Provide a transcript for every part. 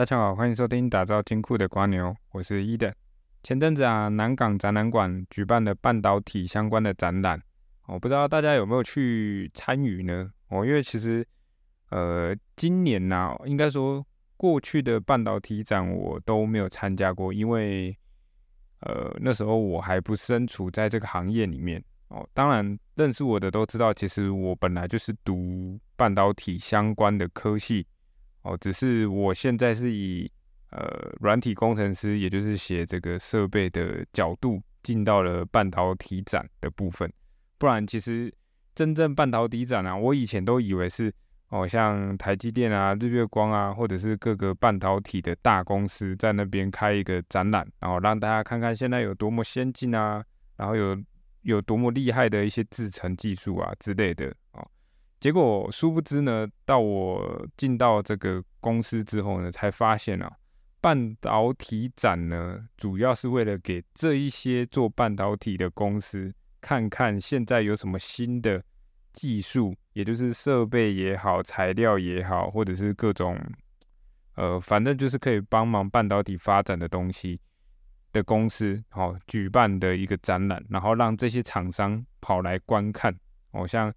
大家好，欢迎收听打造金库的瓜牛，我是伊的。前阵子啊，南港展览馆举办的半导体相关的展览，我不知道大家有没有去参与呢？哦，因为其实呃，今年呐，应该说过去的半导体展我都没有参加过，因为呃那时候我还不身处在这个行业里面哦。当然，认识我的都知道，其实我本来就是读半导体相关的科系哦，只是我现在是以呃，软体工程师，也就是写这个设备的角度，进到了半导体展的部分。不然，其实真正半导体展啊，我以前都以为是哦，像台积电啊、日月光啊，或者是各个半导体的大公司在那边开一个展览，然后让大家看看现在有多么先进啊，然后有有多么厉害的一些制程技术啊之类的哦。结果殊不知呢，到我进到这个公司之后呢，才发现啊。半导体展呢，主要是为了给这一些做半导体的公司看看现在有什么新的技术，也就是设备也好、材料也好，或者是各种呃，反正就是可以帮忙半导体发展的东西的公司，好举办的一个展览，然后让这些厂商跑来观看。哦，像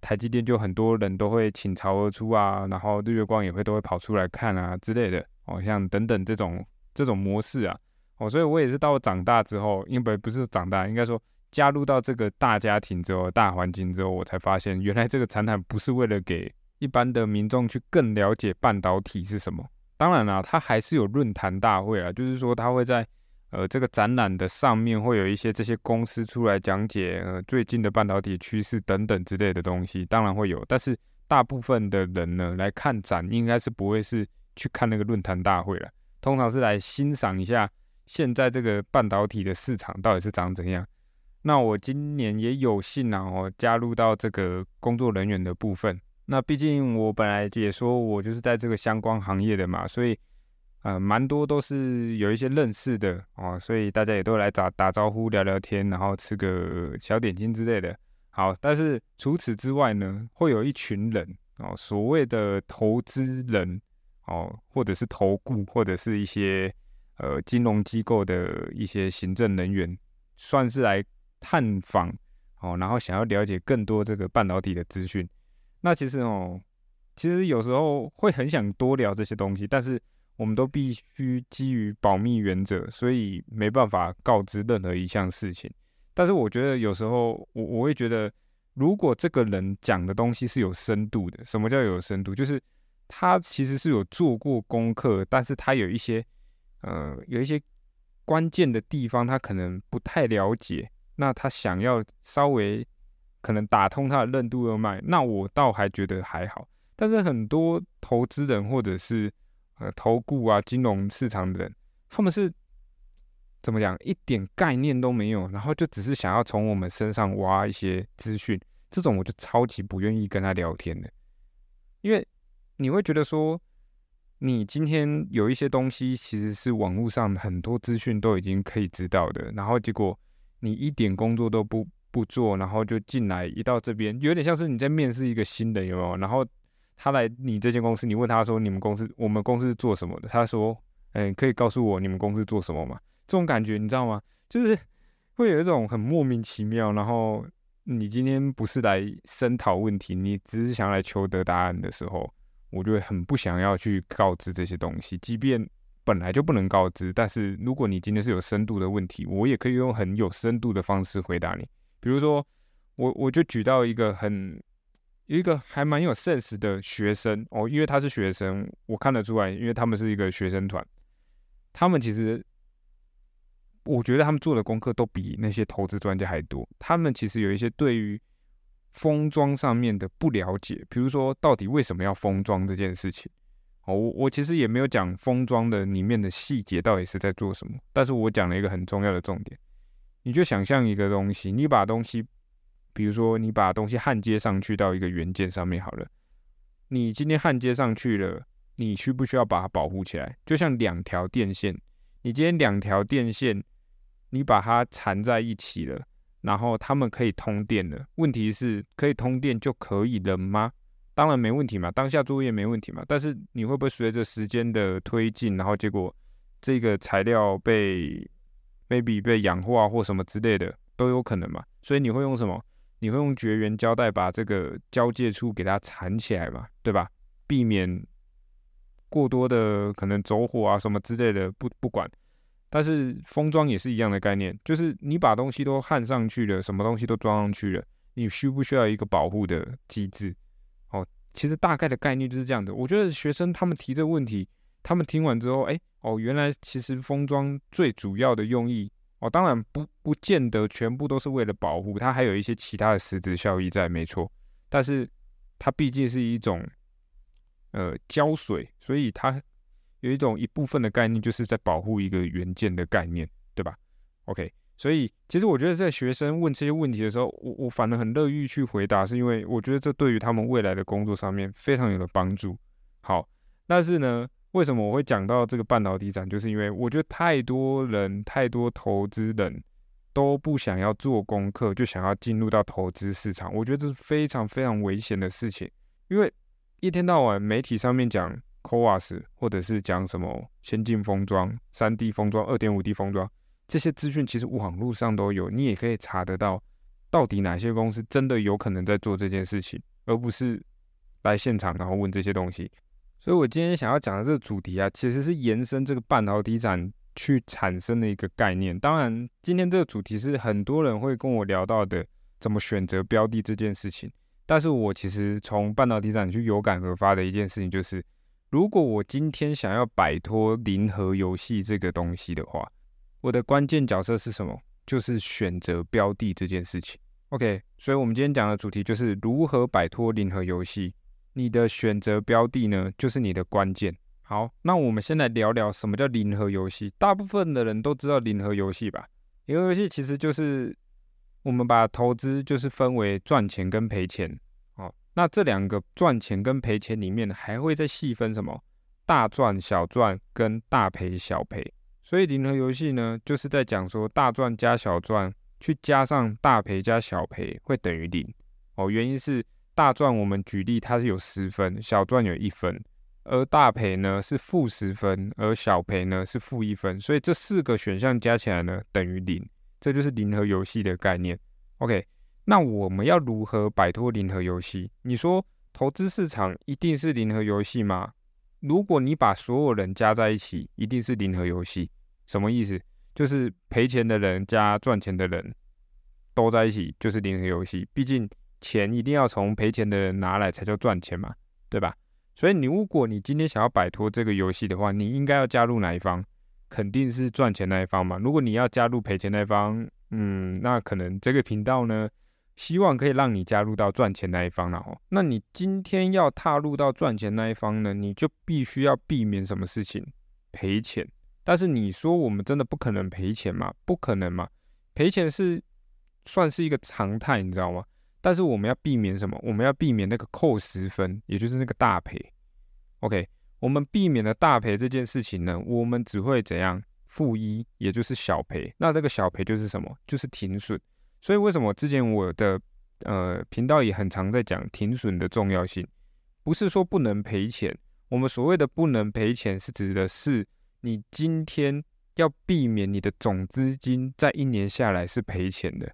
台积电就很多人都会倾巢而出啊，然后日月光也会都会跑出来看啊之类的。哦，像等等这种这种模式啊，哦，所以我也是到长大之后，因为不是长大，应该说加入到这个大家庭之后、大环境之后，我才发现原来这个展览不是为了给一般的民众去更了解半导体是什么。当然啦，它还是有论坛大会啊，就是说它会在呃这个展览的上面会有一些这些公司出来讲解呃最近的半导体趋势等等之类的东西，当然会有。但是大部分的人呢来看展，应该是不会是。去看那个论坛大会了，通常是来欣赏一下现在这个半导体的市场到底是长怎样。那我今年也有幸啊，我加入到这个工作人员的部分。那毕竟我本来也说我就是在这个相关行业的嘛，所以呃，蛮多都是有一些认识的哦，所以大家也都来打打招呼、聊聊天，然后吃个小点心之类的。好，但是除此之外呢，会有一群人哦，所谓的投资人。哦，或者是投顾，或者是一些呃金融机构的一些行政人员，算是来探访哦，然后想要了解更多这个半导体的资讯。那其实哦，其实有时候会很想多聊这些东西，但是我们都必须基于保密原则，所以没办法告知任何一项事情。但是我觉得有时候我我会觉得，如果这个人讲的东西是有深度的，什么叫有深度？就是他其实是有做过功课，但是他有一些，呃，有一些关键的地方，他可能不太了解。那他想要稍微可能打通他的任督二脉，那我倒还觉得还好。但是很多投资人或者是呃投顾啊、金融市场的人，他们是怎么讲，一点概念都没有，然后就只是想要从我们身上挖一些资讯，这种我就超级不愿意跟他聊天的，因为。你会觉得说，你今天有一些东西其实是网络上很多资讯都已经可以知道的，然后结果你一点工作都不不做，然后就进来一到这边，有点像是你在面试一个新人，有没有？然后他来你这间公司，你问他说你们公司我们公司是做什么的？他说，嗯，可以告诉我你们公司做什么吗？这种感觉你知道吗？就是会有一种很莫名其妙，然后你今天不是来深讨问题，你只是想来求得答案的时候。我就会很不想要去告知这些东西，即便本来就不能告知。但是如果你今天是有深度的问题，我也可以用很有深度的方式回答你。比如说，我我就举到一个很有一个还蛮有 sense 的学生哦，因为他是学生，我看得出来，因为他们是一个学生团，他们其实我觉得他们做的功课都比那些投资专家还多。他们其实有一些对于封装上面的不了解，比如说到底为什么要封装这件事情，哦，我我其实也没有讲封装的里面的细节到底是在做什么，但是我讲了一个很重要的重点，你就想象一个东西，你把东西，比如说你把东西焊接上去到一个元件上面好了，你今天焊接上去了，你需不需要把它保护起来？就像两条电线，你今天两条电线，你把它缠在一起了。然后它们可以通电了，问题是可以通电就可以了吗？当然没问题嘛，当下作业没问题嘛。但是你会不会随着时间的推进，然后结果这个材料被 maybe 被氧化或什么之类的都有可能嘛？所以你会用什么？你会用绝缘胶带把这个交界处给它缠起来嘛？对吧？避免过多的可能走火啊什么之类的，不不管。但是封装也是一样的概念，就是你把东西都焊上去了，什么东西都装上去了，你需不需要一个保护的机制？哦，其实大概的概念就是这样的。我觉得学生他们提这个问题，他们听完之后，哎，哦，原来其实封装最主要的用意，哦，当然不不见得全部都是为了保护，它还有一些其他的实质效益在，没错。但是它毕竟是一种呃胶水，所以它。有一种一部分的概念，就是在保护一个元件的概念，对吧？OK，所以其实我觉得在学生问这些问题的时候，我我反而很乐意去回答，是因为我觉得这对于他们未来的工作上面非常有的帮助。好，但是呢，为什么我会讲到这个半导体展？就是因为我觉得太多人、太多投资人都不想要做功课，就想要进入到投资市场，我觉得这是非常非常危险的事情，因为一天到晚媒体上面讲。Coas 或者是讲什么先进封装、三 D 封装、二点五 D 封装这些资讯，其实网络上都有，你也可以查得到，到底哪些公司真的有可能在做这件事情，而不是来现场然后问这些东西。所以我今天想要讲的这个主题啊，其实是延伸这个半导体展去产生的一个概念。当然，今天这个主题是很多人会跟我聊到的，怎么选择标的这件事情。但是我其实从半导体展去有感而发的一件事情就是。如果我今天想要摆脱零和游戏这个东西的话，我的关键角色是什么？就是选择标的这件事情。OK，所以我们今天讲的主题就是如何摆脱零和游戏。你的选择标的呢，就是你的关键。好，那我们先来聊聊什么叫零和游戏。大部分的人都知道零和游戏吧？零和游戏其实就是我们把投资就是分为赚钱跟赔钱。哦那这两个赚钱跟赔钱里面还会再细分什么？大赚、小赚跟大赔、小赔。所以零和游戏呢，就是在讲说大赚加小赚，去加上大赔加小赔会等于零。哦，原因是大赚我们举例它是有十分，小赚有一分，而大赔呢是负十分，而小赔呢是负一分。所以这四个选项加起来呢等于零，这就是零和游戏的概念。OK。那我们要如何摆脱零和游戏？你说投资市场一定是零和游戏吗？如果你把所有人加在一起，一定是零和游戏。什么意思？就是赔钱的人加赚钱的人都在一起就是零和游戏。毕竟钱一定要从赔钱的人拿来才叫赚钱嘛，对吧？所以你如果你今天想要摆脱这个游戏的话，你应该要加入哪一方？肯定是赚钱那一方嘛。如果你要加入赔钱那一方，嗯，那可能这个频道呢？希望可以让你加入到赚钱那一方了哦。那你今天要踏入到赚钱那一方呢，你就必须要避免什么事情？赔钱。但是你说我们真的不可能赔钱吗？不可能嘛？赔钱是算是一个常态，你知道吗？但是我们要避免什么？我们要避免那个扣十分，也就是那个大赔。OK，我们避免了大赔这件事情呢，我们只会怎样？负一，也就是小赔。那这个小赔就是什么？就是停损。所以为什么之前我的呃频道也很常在讲停损的重要性？不是说不能赔钱，我们所谓的不能赔钱，是指的是你今天要避免你的总资金在一年下来是赔钱的，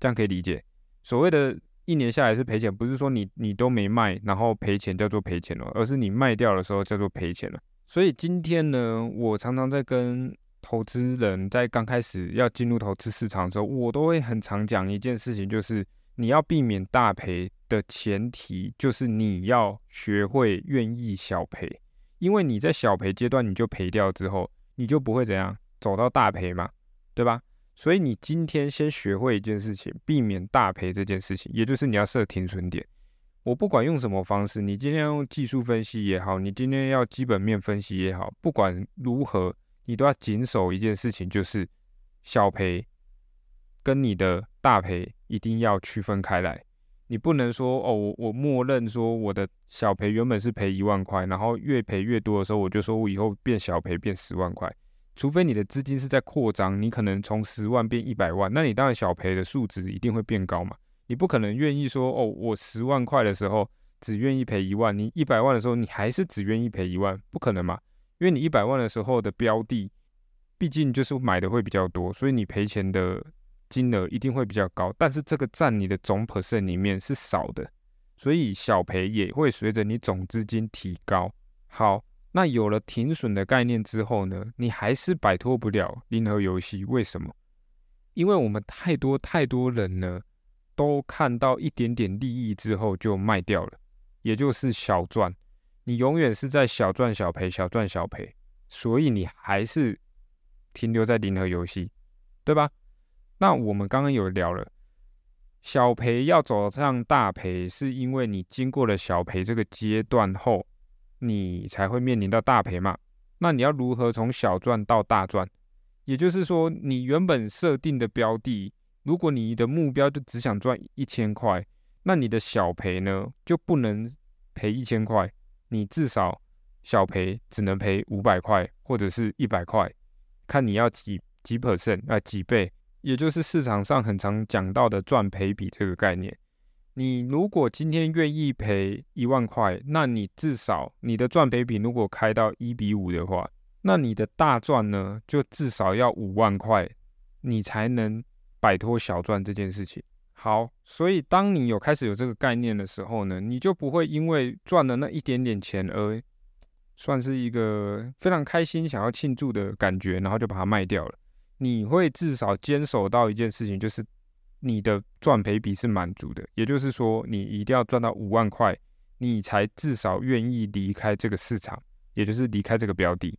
这样可以理解。所谓的一年下来是赔钱，不是说你你都没卖，然后赔钱叫做赔钱了，而是你卖掉的时候叫做赔钱了。所以今天呢，我常常在跟投资人在刚开始要进入投资市场的时候，我都会很常讲一件事情，就是你要避免大赔的前提，就是你要学会愿意小赔，因为你在小赔阶段你就赔掉之后，你就不会怎样走到大赔嘛，对吧？所以你今天先学会一件事情，避免大赔这件事情，也就是你要设停损点。我不管用什么方式，你今天用技术分析也好，你今天要基本面分析也好，不管如何。你都要谨守一件事情，就是小赔跟你的大赔一定要区分开来。你不能说哦，我我默认说我的小赔原本是赔一万块，然后越赔越多的时候，我就说我以后变小赔变十万块。除非你的资金是在扩张，你可能从十万变一百万，那你当然小赔的数值一定会变高嘛。你不可能愿意说哦，我十万块的时候只愿意赔一万，你一百万的时候你还是只愿意赔一万，不可能嘛？因为你一百万的时候的标的，毕竟就是买的会比较多，所以你赔钱的金额一定会比较高。但是这个占你的总 percent 里面是少的，所以小赔也会随着你总资金提高。好，那有了停损的概念之后呢，你还是摆脱不了零和游戏。为什么？因为我们太多太多人呢，都看到一点点利益之后就卖掉了，也就是小赚。你永远是在小赚小赔，小赚小赔，所以你还是停留在零和游戏，对吧？那我们刚刚有聊了，小赔要走上大赔，是因为你经过了小赔这个阶段后，你才会面临到大赔嘛？那你要如何从小赚到大赚？也就是说，你原本设定的标的，如果你的目标就只想赚一千块，那你的小赔呢就不能赔一千块，你至少小赔只能赔五百块或者是一百块，看你要几几 percent 啊几倍，也就是市场上很常讲到的赚赔比这个概念。你如果今天愿意赔一万块，那你至少你的赚赔比如果开到一比五的话。那你的大赚呢，就至少要五万块，你才能摆脱小赚这件事情。好，所以当你有开始有这个概念的时候呢，你就不会因为赚了那一点点钱而算是一个非常开心、想要庆祝的感觉，然后就把它卖掉了。你会至少坚守到一件事情，就是你的赚赔比是满足的，也就是说，你一定要赚到五万块，你才至少愿意离开这个市场，也就是离开这个标的。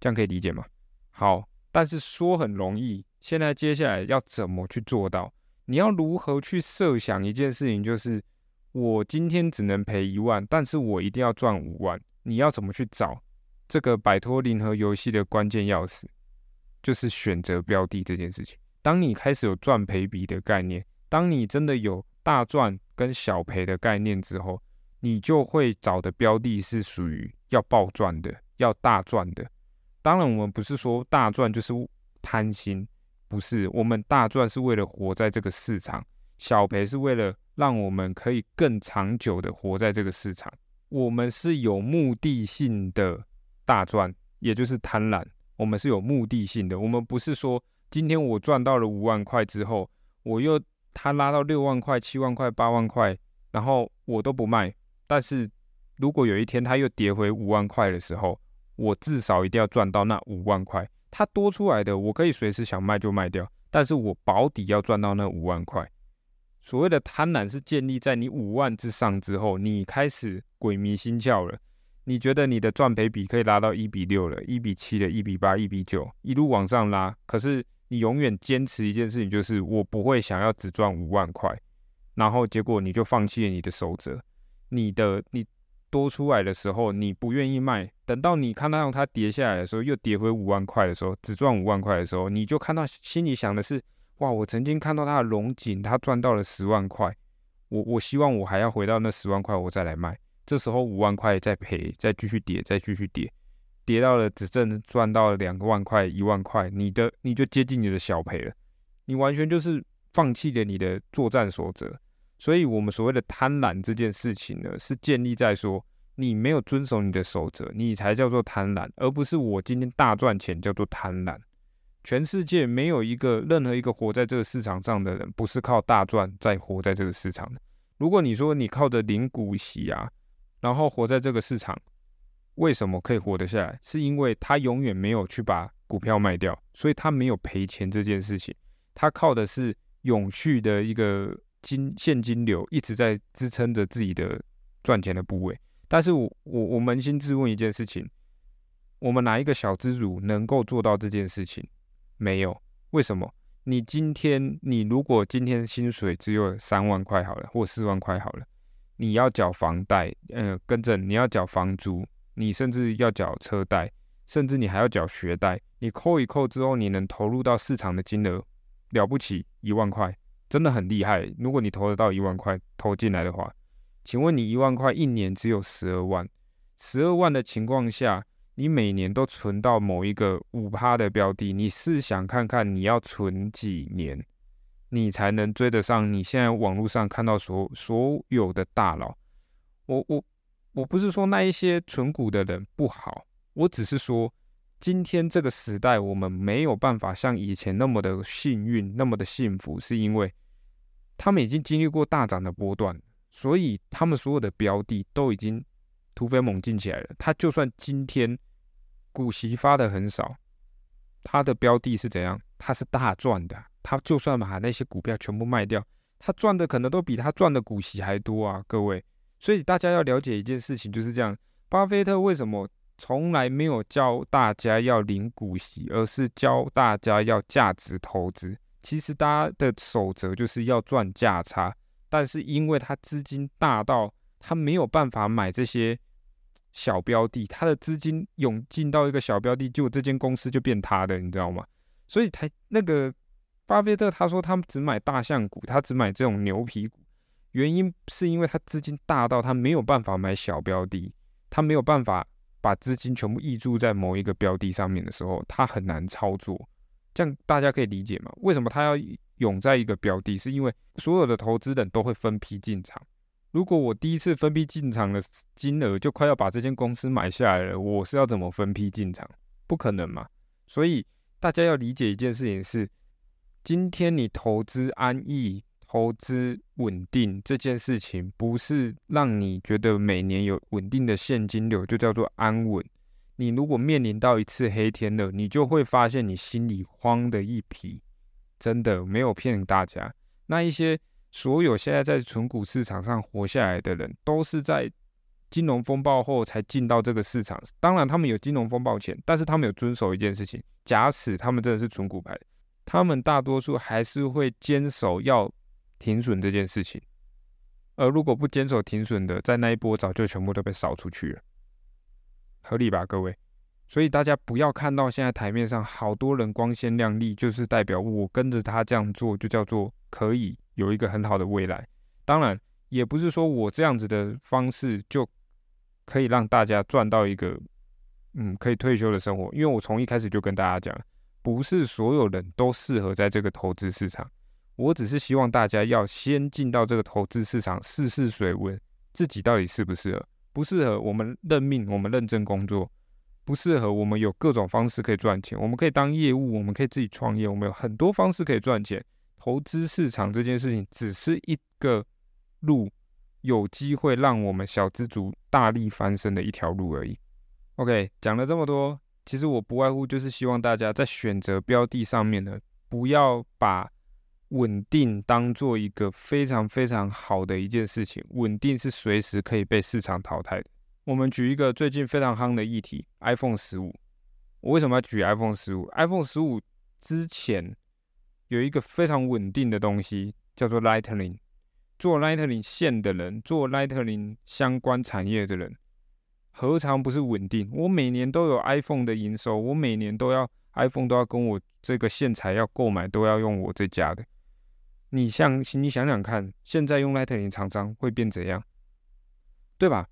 这样可以理解吗？好，但是说很容易，现在接下来要怎么去做到？你要如何去设想一件事情？就是我今天只能赔一万，但是我一定要赚五万。你要怎么去找这个摆脱零和游戏的关键钥匙？就是选择标的这件事情。当你开始有赚赔比的概念，当你真的有大赚跟小赔的概念之后，你就会找的标的是属于要暴赚的，要大赚的。当然，我们不是说大赚就是贪心，不是。我们大赚是为了活在这个市场，小赔是为了让我们可以更长久的活在这个市场。我们是有目的性的大赚，也就是贪婪。我们是有目的性的，我们不是说今天我赚到了五万块之后，我又它拉到六万块、七万块、八万块，然后我都不卖。但是如果有一天它又跌回五万块的时候，我至少一定要赚到那五万块，它多出来的我可以随时想卖就卖掉，但是我保底要赚到那五万块。所谓的贪婪是建立在你五万之上之后，你开始鬼迷心窍了，你觉得你的赚赔比可以拉到一比六了，一比七了，一比八，一比九，一路往上拉。可是你永远坚持一件事情，就是我不会想要只赚五万块，然后结果你就放弃了你的守则，你的你。多出来的时候，你不愿意卖，等到你看到它跌下来的时候，又跌回五万块的时候，只赚五万块的时候，你就看到心里想的是：哇，我曾经看到它的龙井，它赚到了十万块，我我希望我还要回到那十万块，我再来卖。这时候五万块再赔，再继续跌，再继续跌，跌到了只挣赚到了两个万块、一万块，你的你就接近你的小赔了，你完全就是放弃了你的作战守则。所以，我们所谓的贪婪这件事情呢，是建立在说你没有遵守你的守则，你才叫做贪婪，而不是我今天大赚钱叫做贪婪。全世界没有一个任何一个活在这个市场上的人，不是靠大赚在活在这个市场的。如果你说你靠着零股息啊，然后活在这个市场，为什么可以活得下来？是因为他永远没有去把股票卖掉，所以他没有赔钱这件事情。他靠的是永续的一个。金现金流一直在支撑着自己的赚钱的部位，但是我我我扪心自问一件事情：我们哪一个小资主能够做到这件事情？没有。为什么？你今天你如果今天薪水只有三万块好了，或四万块好了，你要缴房贷，嗯，跟着你要缴房租，你甚至要缴车贷，甚至你还要缴学贷，你扣一扣之后，你能投入到市场的金额了不起一万块。真的很厉害。如果你投得到一万块投进来的话，请问你一万块一年只有十二万，十二万的情况下，你每年都存到某一个五趴的标的，你试想看看，你要存几年，你才能追得上你现在网络上看到所所有的大佬？我我我不是说那一些存股的人不好，我只是说今天这个时代我们没有办法像以前那么的幸运，那么的幸福，是因为他们已经经历过大涨的波段，所以他们所有的标的都已经突飞猛进起来了。他就算今天股息发的很少，他的标的是怎样？他是大赚的。他就算把那些股票全部卖掉，他赚的可能都比他赚的股息还多啊，各位。所以大家要了解一件事情，就是这样。巴菲特为什么从来没有教大家要领股息，而是教大家要价值投资？其实大家的守则就是要赚价差，但是因为他资金大到他没有办法买这些小标的，他的资金涌进到一个小标的，就这间公司就变他的，你知道吗？所以他那个。巴菲特他说，他只买大象股，他只买这种牛皮股，原因是因为他资金大到他没有办法买小标的，他没有办法把资金全部溢注在某一个标的上面的时候，他很难操作。这样大家可以理解吗？为什么他要涌在一个标的？是因为所有的投资人都会分批进场。如果我第一次分批进场的金额就快要把这间公司买下来了，我是要怎么分批进场？不可能嘛。所以大家要理解一件事情是。今天你投资安逸、投资稳定这件事情，不是让你觉得每年有稳定的现金流就叫做安稳。你如果面临到一次黑天了，你就会发现你心里慌的一批。真的没有骗大家。那一些所有现在在纯股市场上活下来的人，都是在金融风暴后才进到这个市场。当然，他们有金融风暴前，但是他们有遵守一件事情：假使他们真的是纯股派。他们大多数还是会坚守要停损这件事情，而如果不坚守停损的，在那一波早就全部都被扫出去了，合理吧，各位？所以大家不要看到现在台面上好多人光鲜亮丽，就是代表我跟着他这样做就叫做可以有一个很好的未来。当然，也不是说我这样子的方式就可以让大家赚到一个嗯可以退休的生活，因为我从一开始就跟大家讲。不是所有人都适合在这个投资市场，我只是希望大家要先进到这个投资市场试试水温，自己到底适不适合？不适合我们认命，我们认真工作；不适合我们有各种方式可以赚钱，我们可以当业务，我们可以自己创业，我们有很多方式可以赚钱。投资市场这件事情只是一个路，有机会让我们小资族大力翻身的一条路而已。OK，讲了这么多。其实我不外乎就是希望大家在选择标的上面呢，不要把稳定当做一个非常非常好的一件事情。稳定是随时可以被市场淘汰的。我们举一个最近非常夯的议题，iPhone 十五。我为什么要举 iPhone 十五？iPhone 十五之前有一个非常稳定的东西，叫做 Lightning。做 Lightning 线的人，做 Lightning 相关产业的人。何尝不是稳定？我每年都有 iPhone 的营收，我每年都要 iPhone 都要跟我这个线材要购买，都要用我这家的。你像你想想看，现在用 Lightning 厂商会变怎样？对吧？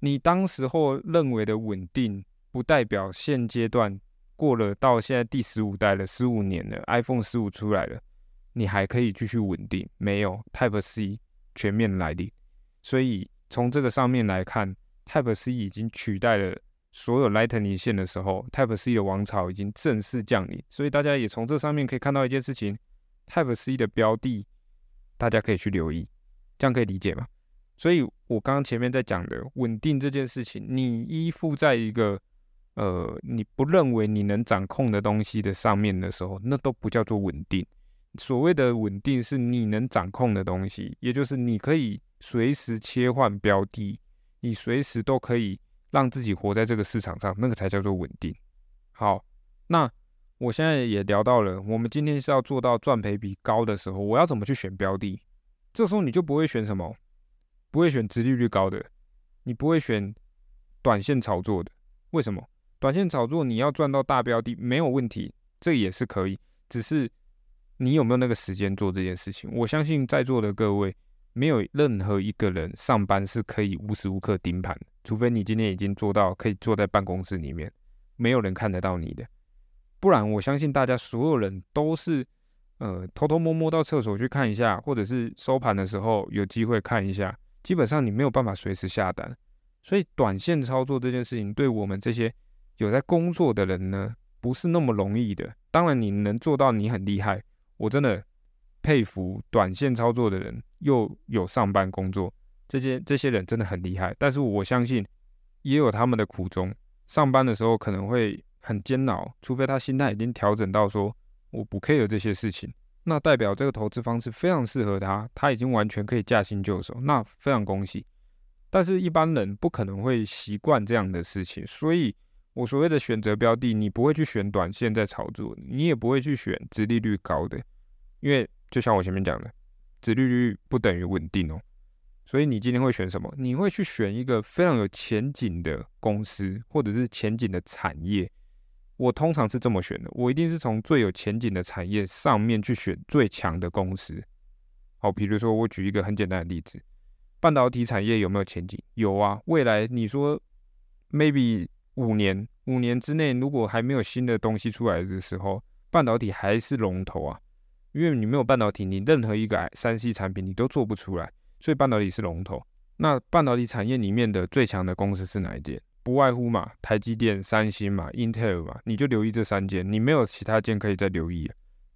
你当时候认为的稳定，不代表现阶段过了到现在第十五代了，十五年了，iPhone 十五出来了，你还可以继续稳定？没有 Type C 全面来临，所以从这个上面来看。Type C 已经取代了所有 Lightning 线的时候，Type C 的王朝已经正式降临。所以大家也从这上面可以看到一件事情：Type C 的标的，大家可以去留意，这样可以理解吗？所以我刚刚前面在讲的稳定这件事情，你依附在一个呃你不认为你能掌控的东西的上面的时候，那都不叫做稳定。所谓的稳定是你能掌控的东西，也就是你可以随时切换标的。你随时都可以让自己活在这个市场上，那个才叫做稳定。好，那我现在也聊到了，我们今天是要做到赚赔比高的时候，我要怎么去选标的？这时候你就不会选什么，不会选直利率高的，你不会选短线炒作的。为什么？短线炒作你要赚到大标的没有问题，这也是可以，只是你有没有那个时间做这件事情？我相信在座的各位。没有任何一个人上班是可以无时无刻盯盘，除非你今天已经做到可以坐在办公室里面，没有人看得到你的。不然，我相信大家所有人都是，呃，偷偷摸摸到厕所去看一下，或者是收盘的时候有机会看一下。基本上你没有办法随时下单。所以短线操作这件事情，对我们这些有在工作的人呢，不是那么容易的。当然你能做到，你很厉害，我真的佩服短线操作的人，又有上班工作，这些这些人真的很厉害。但是我相信也有他们的苦衷，上班的时候可能会很煎熬，除非他心态已经调整到说我不 care 这些事情，那代表这个投资方式非常适合他，他已经完全可以驾轻就熟，那非常恭喜。但是，一般人不可能会习惯这样的事情，所以我所谓的选择标的，你不会去选短线在炒作，你也不会去选殖利率高的，因为就像我前面讲的，殖利率不等于稳定哦。所以你今天会选什么？你会去选一个非常有前景的公司，或者是前景的产业。我通常是这么选的，我一定是从最有前景的产业上面去选最强的公司。好，比如说我举一个很简单的例子。半导体产业有没有前景？有啊，未来你说 maybe 五年，五年之内如果还没有新的东西出来的时候，半导体还是龙头啊。因为你没有半导体，你任何一个三 C 产品你都做不出来，所以半导体是龙头。那半导体产业里面的最强的公司是哪一间？不外乎嘛，台积电、三星嘛、Intel 嘛，你就留意这三间，你没有其他间可以再留意，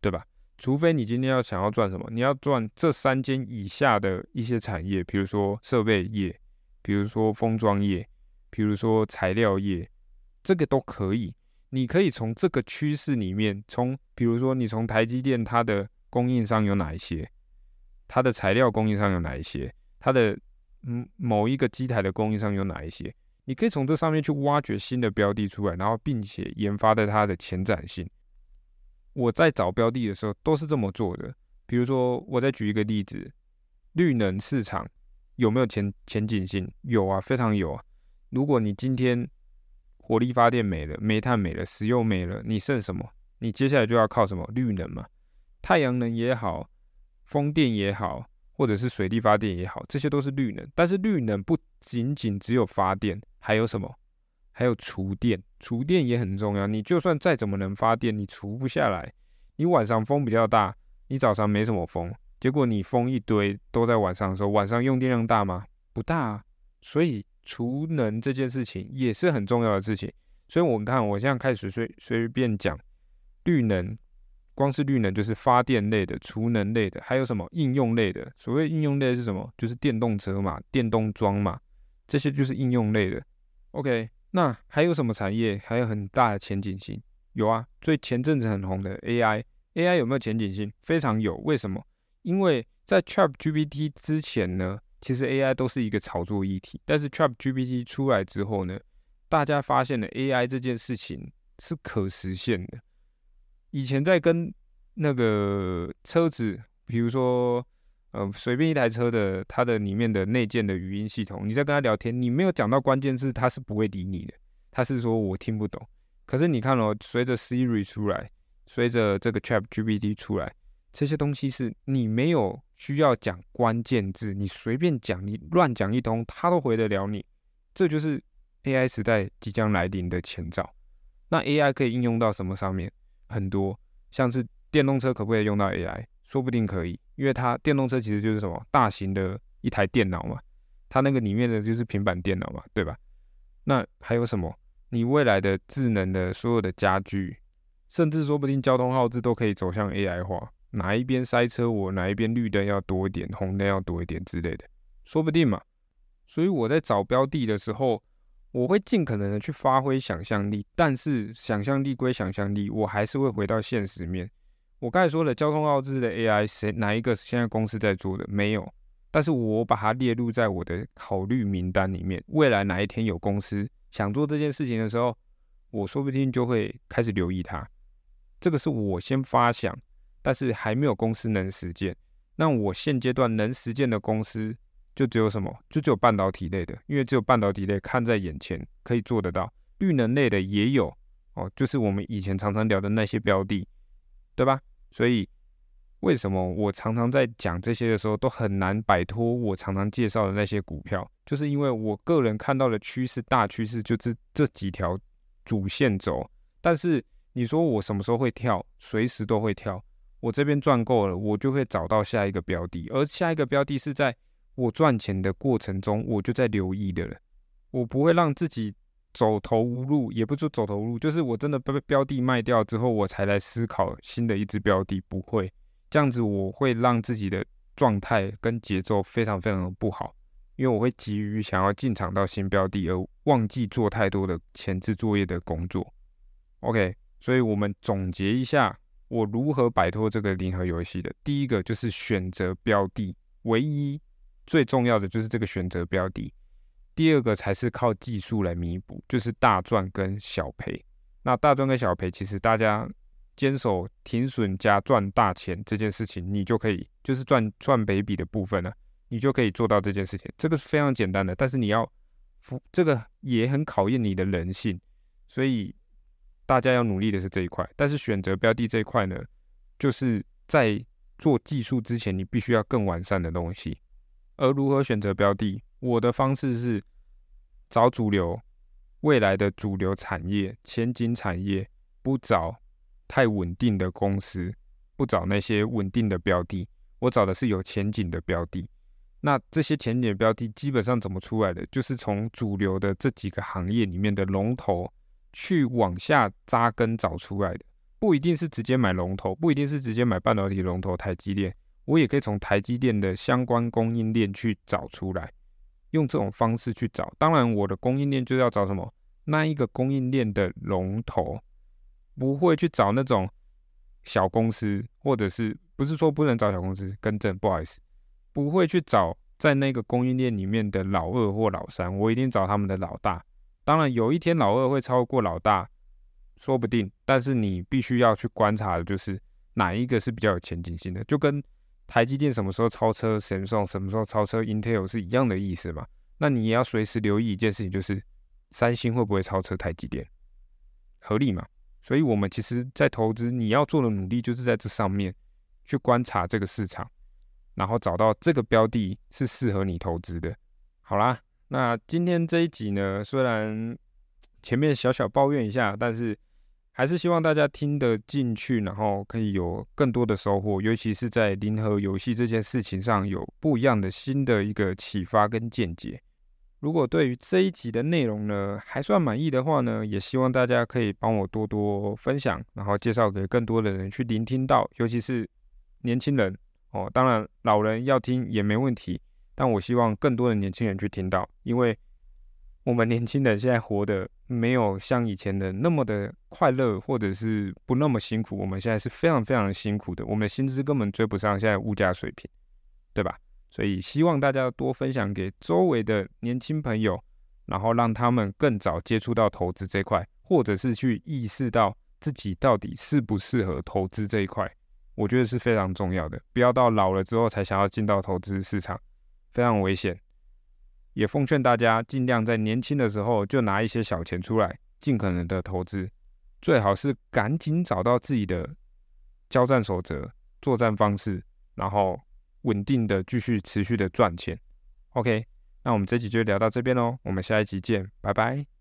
对吧？除非你今天要想要赚什么，你要赚这三间以下的一些产业，比如说设备业，比如说封装业，比如说材料业，这个都可以。你可以从这个趋势里面，从比如说你从台积电它的供应商有哪一些，它的材料供应商有哪一些，它的嗯某一个机台的供应商有哪一些，你可以从这上面去挖掘新的标的出来，然后并且研发的它的前瞻性。我在找标的的时候都是这么做的。比如说，我再举一个例子，绿能市场有没有前前景性？有啊，非常有啊。如果你今天火力发电没了，煤炭没了，石油没了，你剩什么？你接下来就要靠什么？绿能嘛，太阳能也好，风电也好，或者是水力发电也好，这些都是绿能。但是绿能不仅仅只有发电，还有什么？还有厨电，厨电也很重要。你就算再怎么能发电，你除不下来。你晚上风比较大，你早上没什么风，结果你风一堆都在晚上的时候，晚上用电量大吗？不大啊。所以储能这件事情也是很重要的事情。所以我们看，我现在开始随随便讲绿能，光是绿能就是发电类的、储能类的，还有什么应用类的？所谓应用类是什么？就是电动车嘛、电动桩嘛，这些就是应用类的。OK。那还有什么产业还有很大的前景性？有啊，最前阵子很红的 AI，AI 有没有前景性？非常有。为什么？因为在 ChatGPT 之前呢，其实 AI 都是一个炒作议题。但是 ChatGPT 出来之后呢，大家发现了 AI 这件事情是可实现的。以前在跟那个车子，比如说。呃，随便一台车的它的里面的内建的语音系统，你在跟他聊天，你没有讲到关键字，他是不会理你的。他是说我听不懂。可是你看哦，随着 Siri 出来，随着这个 Chat GPT 出来，这些东西是你没有需要讲关键字，你随便讲，你乱讲一通，他都回得了你。这就是 AI 时代即将来临的前兆。那 AI 可以应用到什么上面？很多，像是电动车可不可以用到 AI？说不定可以。因为它电动车其实就是什么大型的一台电脑嘛，它那个里面的就是平板电脑嘛，对吧？那还有什么？你未来的智能的所有的家具，甚至说不定交通号志都可以走向 AI 化，哪一边塞车，我哪一边绿灯要多一点，红灯要多一点之类的，说不定嘛。所以我在找标的的时候，我会尽可能的去发挥想象力，但是想象力归想象力，我还是会回到现实面。我刚才说了，交通奥智的 AI 谁哪一个是现在公司在做的没有？但是我把它列入在我的考虑名单里面。未来哪一天有公司想做这件事情的时候，我说不定就会开始留意它。这个是我先发想，但是还没有公司能实践。那我现阶段能实践的公司就只有什么？就只有半导体类的，因为只有半导体类看在眼前可以做得到。绿能类的也有哦，就是我们以前常常聊的那些标的，对吧？所以，为什么我常常在讲这些的时候都很难摆脱我常常介绍的那些股票？就是因为我个人看到的趋势大趋势就是这几条主线走。但是你说我什么时候会跳？随时都会跳。我这边赚够了，我就会找到下一个标的，而下一个标的是在我赚钱的过程中，我就在留意的了。我不会让自己走投无路，也不是走投无路，就是我真的被标的卖掉之后，我才来思考新的一只标的。不会这样子，我会让自己的状态跟节奏非常非常的不好，因为我会急于想要进场到新标的，而忘记做太多的前置作业的工作。OK，所以我们总结一下。我如何摆脱这个零和游戏的？第一个就是选择标的，唯一最重要的就是这个选择标的。第二个才是靠技术来弥补，就是大赚跟小赔。那大赚跟小赔，其实大家坚守停损加赚大钱这件事情，你就可以就是赚赚赔比的部分呢，你就可以做到这件事情。这个是非常简单的，但是你要这个也很考验你的人性，所以。大家要努力的是这一块，但是选择标的这一块呢，就是在做技术之前，你必须要更完善的东西。而如何选择标的，我的方式是找主流、未来的主流产业、前景产业，不找太稳定的公司，不找那些稳定的标的，我找的是有前景的标的。那这些前景标的基本上怎么出来的？就是从主流的这几个行业里面的龙头。去往下扎根找出来的，不一定是直接买龙头，不一定是直接买半导体龙头台积电，我也可以从台积电的相关供应链去找出来，用这种方式去找。当然，我的供应链就要找什么？那一个供应链的龙头，不会去找那种小公司，或者是不是说不能找小公司？更正，不好意思，不会去找在那个供应链里面的老二或老三，我一定找他们的老大。当然，有一天老二会超过老大，说不定。但是你必须要去观察的就是哪一个是比较有前景性的，就跟台积电什么时候超车神送，什么时候超车 Intel 是一样的意思嘛？那你也要随时留意一件事情，就是三星会不会超车台积电，合理嘛？所以我们其实在投资，你要做的努力就是在这上面去观察这个市场，然后找到这个标的是适合你投资的。好啦。那今天这一集呢，虽然前面小小抱怨一下，但是还是希望大家听得进去，然后可以有更多的收获，尤其是在零和游戏这件事情上有不一样的新的一个启发跟见解。如果对于这一集的内容呢还算满意的话呢，也希望大家可以帮我多多分享，然后介绍给更多的人去聆听到，尤其是年轻人哦，当然老人要听也没问题。但我希望更多的年轻人去听到，因为我们年轻人现在活的没有像以前的那么的快乐，或者是不那么辛苦。我们现在是非常非常辛苦的，我们的薪资根本追不上现在物价水平，对吧？所以希望大家多分享给周围的年轻朋友，然后让他们更早接触到投资这块，或者是去意识到自己到底适不适合投资这一块，我觉得是非常重要的。不要到老了之后才想要进到投资市场。非常危险，也奉劝大家尽量在年轻的时候就拿一些小钱出来，尽可能的投资，最好是赶紧找到自己的交战守则、作战方式，然后稳定的继续持续的赚钱。OK，那我们这集就聊到这边喽，我们下一集见，拜拜。